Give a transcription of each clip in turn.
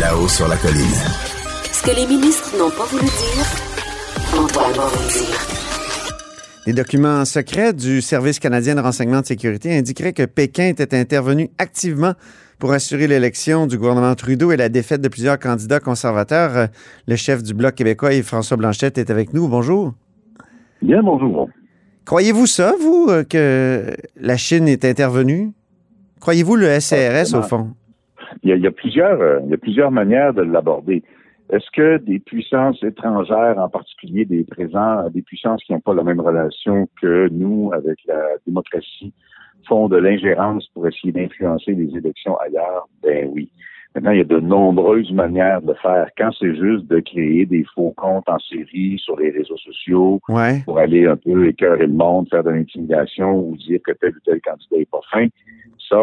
Là-haut sur la colline. Ce que les ministres n'ont pas voulu dire, va vous le dire. Les documents secrets du Service canadien de renseignement de sécurité indiqueraient que Pékin était intervenu activement pour assurer l'élection du gouvernement Trudeau et la défaite de plusieurs candidats conservateurs. Le chef du Bloc québécois, Yves François Blanchette, est avec nous. Bonjour. Bien, bonjour. Croyez-vous ça, vous, euh, que la Chine est intervenue? Croyez-vous le SCRS, au fond? Il y a, il y a plusieurs, euh, il y a plusieurs manières de l'aborder. Est-ce que des puissances étrangères, en particulier des présents, des puissances qui n'ont pas la même relation que nous avec la démocratie, font de l'ingérence pour essayer d'influencer les élections ailleurs? Ben oui. Maintenant, il y a de nombreuses manières de le faire. Quand c'est juste de créer des faux comptes en série sur les réseaux sociaux Ouais. pour aller un peu écœurer le monde, faire de l'intimidation ou dire que tel ou tel candidat n'est pas fin,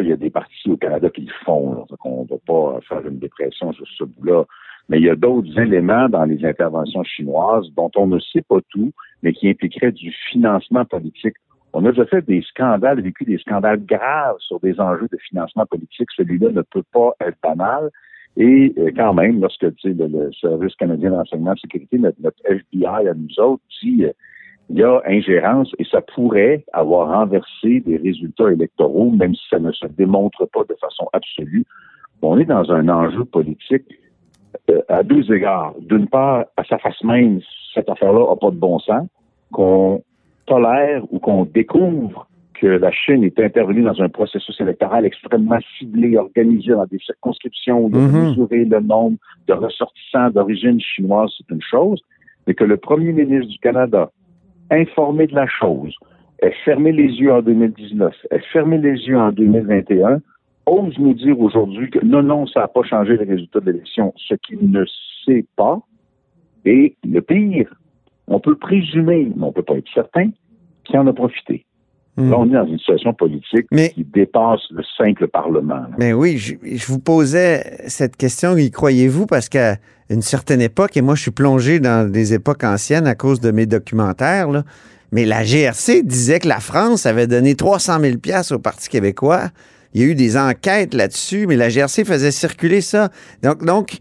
il y a des partis au Canada qui le font. Donc, on ne va pas faire une dépression sur ce bout-là. Mais il y a d'autres éléments dans les interventions chinoises dont on ne sait pas tout, mais qui impliqueraient du financement politique. On a déjà fait des scandales, vécu des scandales graves sur des enjeux de financement politique. Celui-là ne peut pas être banal. Et euh, quand même, lorsque le, Service canadien de renseignement de sécurité, notre, notre FBI à nous autres, dit euh, il y a ingérence et ça pourrait avoir renversé des résultats électoraux, même si ça ne se démontre pas de façon absolue. On est dans un enjeu politique euh, à deux égards. D'une part, à sa face même, cette affaire-là n'a pas de bon sens, qu'on tolère ou qu'on découvre que la Chine est intervenue dans un processus électoral extrêmement ciblé, organisé dans des circonscriptions où il a Mhm. mesuré le nombre de ressortissants d'origine chinoise, c'est une chose, mais que le premier ministre du Canada, informé de la chose, fermé les yeux en 2019, ait fermé les yeux en 2021, ose nous dire aujourd'hui que non, non, ça n'a pas changé les résultats de l'élection, ce qu'il ne sait pas. Et le pire, on peut présumer, mais on peut pas être certain, qu'il en a profité. Hmm. Là, on est dans une situation politique Mais- qui dépasse le simple Parlement. là. Mais oui, je, je vous posais cette question, y croyez-vous? Parce qu'à une certaine époque, et moi je suis plongé dans des époques anciennes à cause de mes documentaires, là, mais la GRC disait que la France avait donné 300 000 piastres au Parti québécois. Il y a eu des enquêtes là-dessus, mais la GRC faisait circuler ça. Donc, donc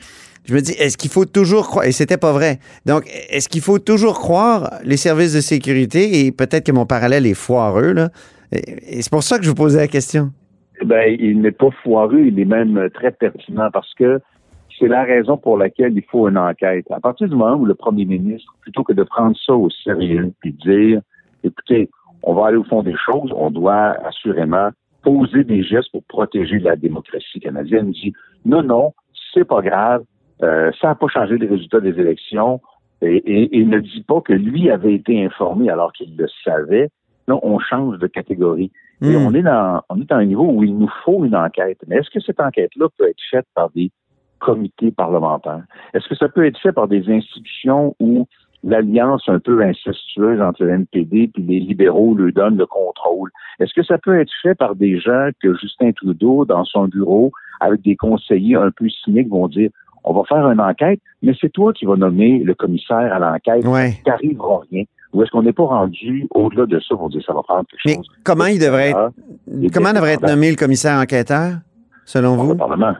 je me dis, est-ce qu'il faut toujours croire, et c'était pas vrai, donc est-ce qu'il faut toujours croire les services de sécurité, et peut-être que mon parallèle est foireux, là, et, c'est pour ça que je vous posais la question. Ben, il n'est pas foireux, il est même euh, très pertinent parce que c'est la raison pour laquelle il faut une enquête. À partir du moment où le premier ministre, plutôt que de prendre ça au sérieux puis dire, écoutez, on va aller au fond des choses, on doit assurément poser des gestes pour protéger la démocratie canadienne, il dit, non, non, c'est pas grave, euh, ça n'a pas changé les résultats des élections, et, et- et ne dit pas que lui avait été informé alors qu'il le savait. Non, on change de catégorie. Et Hmm. on est dans on est à un niveau où il nous faut une enquête. Mais est-ce que cette enquête-là peut être faite par des comités parlementaires? Est-ce que ça peut être fait par des institutions où l'alliance un peu incestueuse entre le NPD puis les libéraux lui donne le contrôle? Est-ce que ça peut être fait par des gens que Justin Trudeau, dans son bureau, avec des conseillers un peu cyniques, vont dire on va faire une enquête, mais c'est toi qui vas nommer le commissaire à l'enquête. Ouais. Il t'arrivera rien. Ou est-ce qu'on n'est pas rendu au-delà de ça pour dire ça va prendre quelque Mais chose? comment il devrait être, Il comment devrait être nommé le commissaire enquêteur, selon Par vous? le Parlement.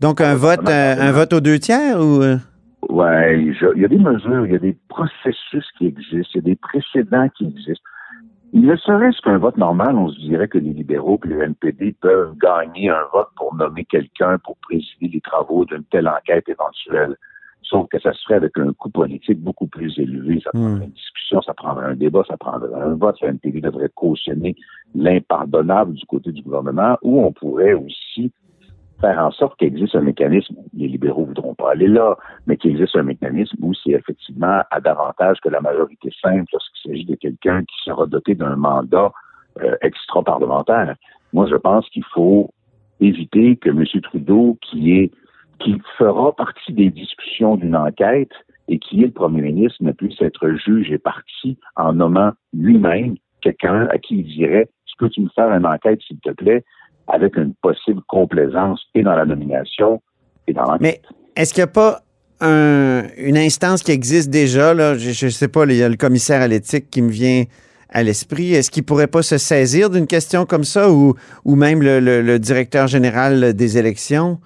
Donc un vote, euh, un vote aux deux tiers ou euh? Je- il y a des mesures, il y a des processus qui existent, il y a des précédents qui existent. Il ne serait-ce qu'un vote normal, on se dirait que les libéraux et le NPD peuvent gagner un vote pour nommer quelqu'un pour présider les travaux d'une telle enquête éventuelle. Sauf que ça se ferait avec un coût politique beaucoup plus élevé. Ça prendrait Hmm. une discussion, ça prendrait un débat, ça prendrait un vote. Le NPD devrait cautionner l'impardonnable du côté du gouvernement, ou on pourrait aussi faire en sorte qu'il existe un mécanisme, les libéraux voudront pas aller là, mais qu'il existe un mécanisme où c'est effectivement à davantage que la majorité simple lorsqu'il s'agit de quelqu'un qui sera doté d'un mandat euh, extra-parlementaire. Moi, je pense qu'il faut éviter que M. Trudeau, qui fera partie des discussions d'une enquête et qui est le premier ministre, ne puisse être juge et parti en nommant lui-même quelqu'un à qui il dirait Est-ce que tu me faire une enquête, s'il te plaît, avec une possible complaisance et dans la nomination et dans l'enquête. Mais est-ce qu'il n'y a pas un- une instance qui existe déjà? Là? Je ne sais pas, il y a le commissaire à l'éthique qui me vient à l'esprit. Est-ce qu'il ne pourrait pas se saisir d'une question comme ça ou, ou même le, le- le directeur général des élections?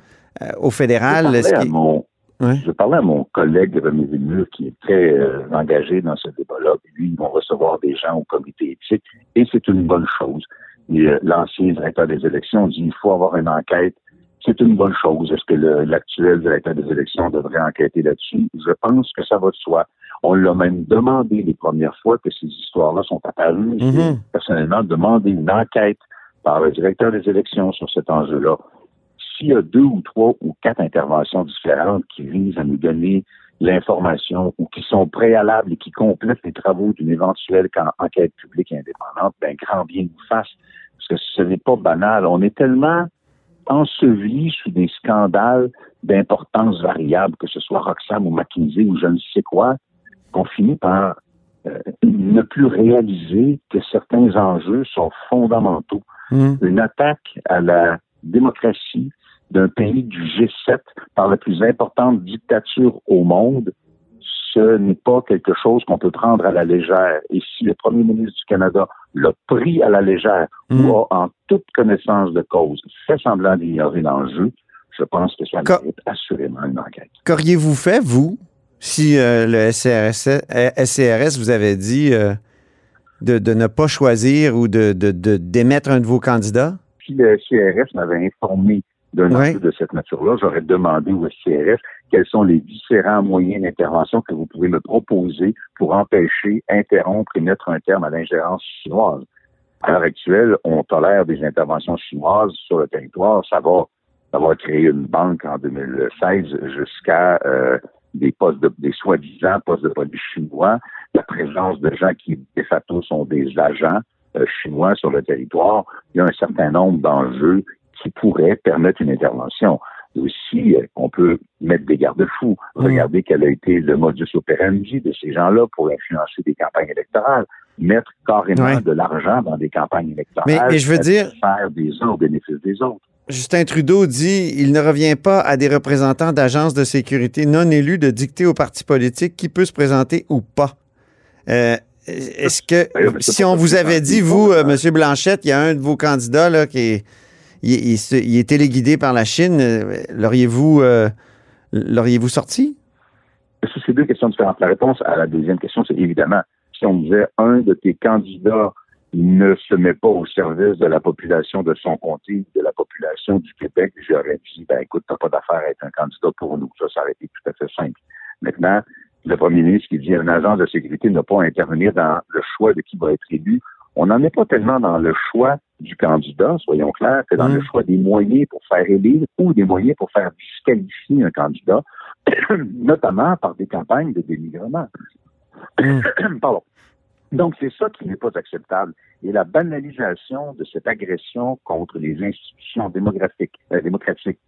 au fédéral. Je parlais, à mon, Ouais. je parlais à mon collègue René Villeneuve qui est très euh, engagé dans ce débat-là. Lui, ils vont recevoir des gens au comité éthique et c'est une bonne chose. Et, euh, L'ancien directeur des élections dit il faut avoir une enquête. C'est une bonne chose. Est-ce que l'actuel directeur des élections devrait enquêter là-dessus? Je pense que ça va de soi. On l'a même demandé les premières fois que ces histoires-là sont apparues. Mhm. personnellement demandé une enquête par le directeur des élections sur cet enjeu-là. S'il y a deux ou trois ou quatre interventions différentes qui visent à nous donner l'information ou qui sont préalables et qui complètent les travaux d'une éventuelle enquête publique indépendante, ben grand bien nous fasse. Parce que ce n'est pas banal. On est tellement enseveli sous des scandales d'importance variable, que ce soit Roxham ou McKinsey ou je ne sais quoi, qu'on finit par euh, ne plus réaliser que certains enjeux sont fondamentaux. Mhm. Une attaque à la démocratie d'un pays du G7 par la plus importante dictature au monde, ce n'est pas quelque chose qu'on peut prendre à la légère. Et si le premier ministre du Canada l'a pris à la légère ou a en toute connaissance de cause fait semblant d'ignorer l'enjeu, je pense que ça Co- mérite assurément une enquête. Qu'auriez-vous fait, vous, si euh, le SCRS, euh, SCRS vous avait dit euh, de, de ne pas choisir ou de, de, de- d'émettre un de vos candidats? si le SCRS m'avait informé d'un Ouais. enjeu de cette nature-là, j'aurais demandé au SCRS quels sont les différents moyens d'intervention que vous pouvez me proposer pour empêcher, interrompre et mettre un terme à l'ingérence chinoise. À l'heure actuelle, on tolère des interventions chinoises sur le territoire. Ça va, ça va créer une banque en 2016 jusqu'à euh, des postes de, des soi-disant postes de police chinois, la présence de gens qui, de facto, sont des agents euh, chinois sur le territoire. Il y a un certain nombre d'enjeux qui pourraient permettre une intervention. Aussi, euh, on peut mettre des garde-fous. Mhm. Regarder quel a été le modus operandi de ces gens-là pour influencer des campagnes électorales. Mettre carrément Ouais. de l'argent dans des campagnes électorales. Mais- mais je veux dire- Faire des uns au bénéfice des autres. Justin Trudeau dit il ne revient pas à des représentants d'agences de sécurité non élus de dicter aux partis politiques qui peut se présenter ou pas. Euh, Est-ce que Oui, si on vous avait dit, vous, euh, M. Blanchette, il y a un de vos candidats là, qui est, il, se- il est téléguidé par la Chine, l'auriez-vous euh, l'auriez-vous sorti? Ça, c'est deux questions différentes? La réponse à la deuxième question, c'est évidemment, si on disait un de tes candidats ne se met pas au service de la population de son comté, de la population du Québec, j'aurais dit, ben écoute, t'as pas d'affaire à être un candidat pour nous. Ça, ça aurait été tout à fait simple. Maintenant, le premier ministre qui dit un agent de sécurité n'a pas intervenir dans le choix de qui va être élu. On n'en est pas tellement dans le choix du candidat, soyons clairs, que dans Mm. le choix des moyens pour faire élire ou des moyens pour faire disqualifier un candidat, notamment par des campagnes de dénigrement. Pardon. Donc, c'est ça qui n'est pas acceptable. Et la banalisation de cette agression contre les institutions démographiques, euh, démocratiques,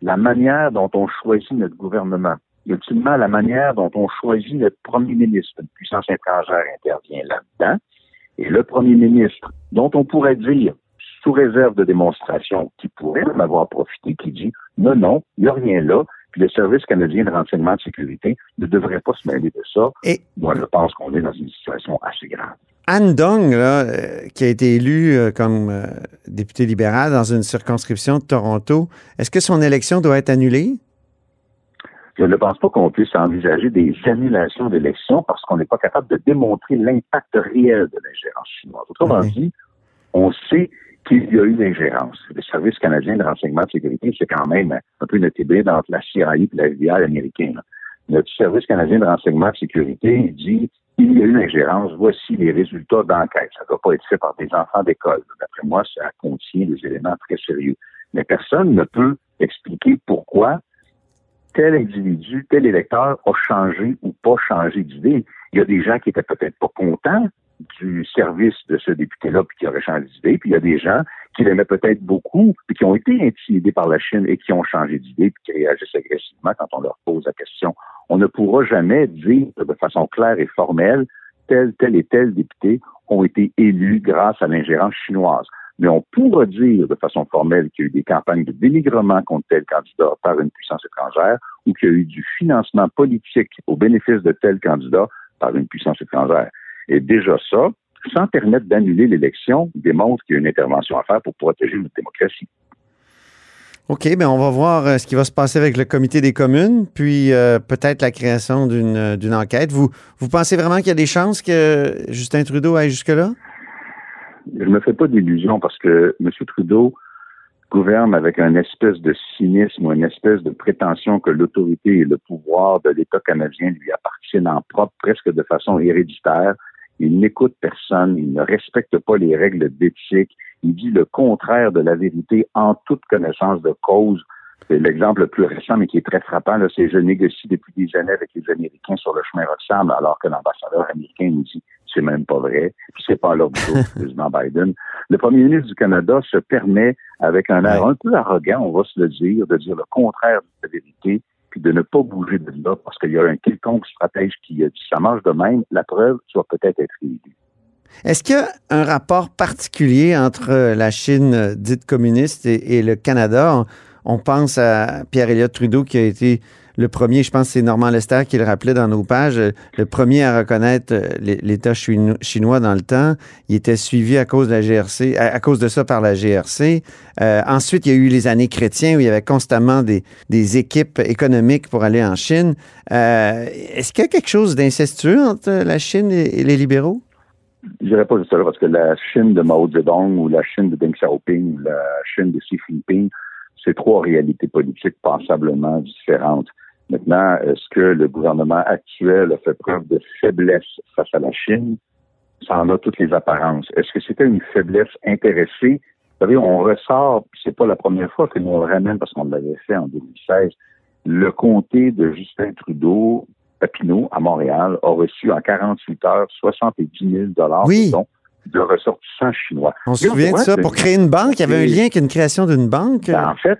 la manière dont on choisit notre gouvernement, et ultimement la manière dont on choisit notre premier ministre, une puissance étrangère intervient là-dedans, et le premier ministre, dont on pourrait dire, sous réserve de démonstration, qui pourrait en avoir profité, qui dit, non, non, il n'y a rien là, puis le Service canadien de renseignement de sécurité ne devrait pas se mêler de ça. Et Moi, je pense qu'on est dans une situation assez grave. Anne Dong, là, euh, qui a été élue euh, comme euh, députée libérale dans une circonscription de Toronto, est-ce que son élection doit être annulée? Je ne pense pas qu'on puisse envisager des annulations d'élections parce qu'on n'est pas capable de démontrer l'impact réel de l'ingérence chinoise. Autrement Oui. dit, on sait qu'il y a eu l'ingérence. Le Service canadien de renseignement de sécurité, c'est quand même un peu notre hybride entre la CIA et la FBI américaine. Notre Service canadien de renseignement de sécurité dit il y a eu l'ingérence, voici les résultats d'enquête. Ça ne doit pas être fait par des enfants d'école. D'après moi, ça contient des éléments très sérieux. Mais personne ne peut expliquer pourquoi tel individu, tel électeur a changé ou pas changé d'idée. Il y a des gens qui étaient peut-être pas contents du service de ce député-là puis qui auraient changé d'idée, puis il y a des gens qui l'aimaient peut-être beaucoup puis qui ont été intimidés par la Chine et qui ont changé d'idée puis qui réagissent agressivement quand on leur pose la question. On ne pourra jamais dire de façon claire et formelle tel, tel et tel député ont été élus grâce à l'ingérence chinoise. Mais on pourra dire de façon formelle qu'il y a eu des campagnes de dénigrement contre tel candidat par une puissance étrangère ou qu'il y a eu du financement politique au bénéfice de tel candidat par une puissance étrangère. Et déjà ça, sans permettre d'annuler l'élection, démontre qu'il y a une intervention à faire pour protéger notre démocratie. OK, bien, on va voir euh, ce qui va se passer avec le comité des communes, puis euh, peut-être la création d'une euh, d'une enquête. Vous, vous pensez vraiment qu'il y a des chances que Justin Trudeau aille jusque-là? Je ne me fais pas d'illusions parce que M. Trudeau gouverne avec un espèce de cynisme ou une espèce de prétention que l'autorité et le pouvoir de l'État canadien lui appartiennent en propre, presque de façon héréditaire. Il n'écoute personne, il ne respecte pas les règles d'éthique, il dit le contraire de la vérité en toute connaissance de cause. L'exemple le plus récent, mais qui est très frappant, c'est je négocie depuis des années avec les Américains sur le chemin Roxham, alors que l'ambassadeur américain nous dit c'est même pas vrai, puis c'est pas l'ordre du président Biden. Le premier ministre du Canada se permet, avec un air un peu arrogant, on va se le dire, de dire le contraire de la vérité, puis de ne pas bouger de là parce qu'il y a un quelconque stratège qui a dit ça marche de même, la preuve, tu vas peut-être être élu. Est-ce qu'il y a un rapport particulier entre la Chine dite communiste et, le Canada? On, pense à Pierre Elliott Trudeau qui a été le premier, je pense que c'est Normand Lester qui le rappelait dans nos pages, le premier à reconnaître l'État chinois dans le temps. Il était suivi à cause de la GRC, à, cause de ça par la GRC. Euh, ensuite, il y a eu les années chrétiens où il y avait constamment des, équipes économiques pour aller en Chine. Euh, est-ce qu'il y a quelque chose d'incestueux entre la Chine et les libéraux? je dirais pas juste ça, parce que la Chine de Mao Zedong ou la Chine de Deng Xiaoping ou la Chine de Xi Jinping, c'est trois réalités politiques passablement différentes. Maintenant, est-ce que le gouvernement actuel a fait preuve de faiblesse face à la Chine? Ça en a toutes les apparences. Est-ce que c'était une faiblesse intéressée? Vous savez, on ressort, c'est pas la première fois que nous on le ramène parce qu'on l'avait fait en 2016, le comté de Justin Trudeau Papineau, à Montréal, a reçu en 48 heures 70 000 oui. de ressortissants chinois. On se souvient de ça. Pour créer une banque, il y avait un lien avec une création d'une banque. Ben, en fait,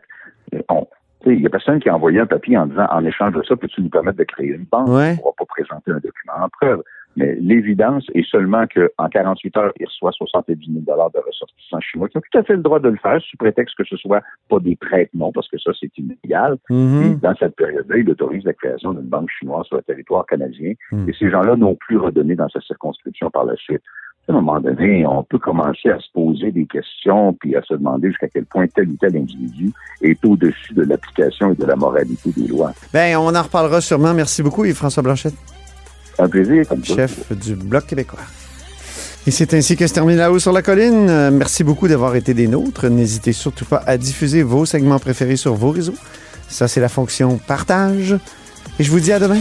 il n'y a personne qui a envoyé un papier en disant en échange de ça, peux-tu nous permettre de créer une banque? On ne pourra pas présenter un document en preuve. Mais l'évidence est seulement qu'en 48 heures, il reçoit 70 000 de ressortissants chinois qui ont tout à fait le droit de le faire, sous prétexte que ce soit pas des prêts, non, parce que ça, c'est illégal. Mm-hmm. dans cette période-là, il autorise la création d'une banque chinoise sur le territoire canadien. Mm. Et ces gens-là n'ont plus redonné dans sa circonscription par la suite. À un moment donné, on peut commencer à se poser des questions puis à se demander jusqu'à quel point tel ou tel individu est au-dessus de l'application et de la moralité des lois. Bien, on en reparlera sûrement. Merci beaucoup, Yves-François Blanchette. Un plaisir. Chef du Bloc québécois. Et c'est ainsi que se termine La Haut sur la Colline. Euh, merci beaucoup d'avoir été des nôtres. N'hésitez surtout pas à diffuser vos segments préférés sur vos réseaux. Ça, c'est la fonction partage. Et je vous dis à demain.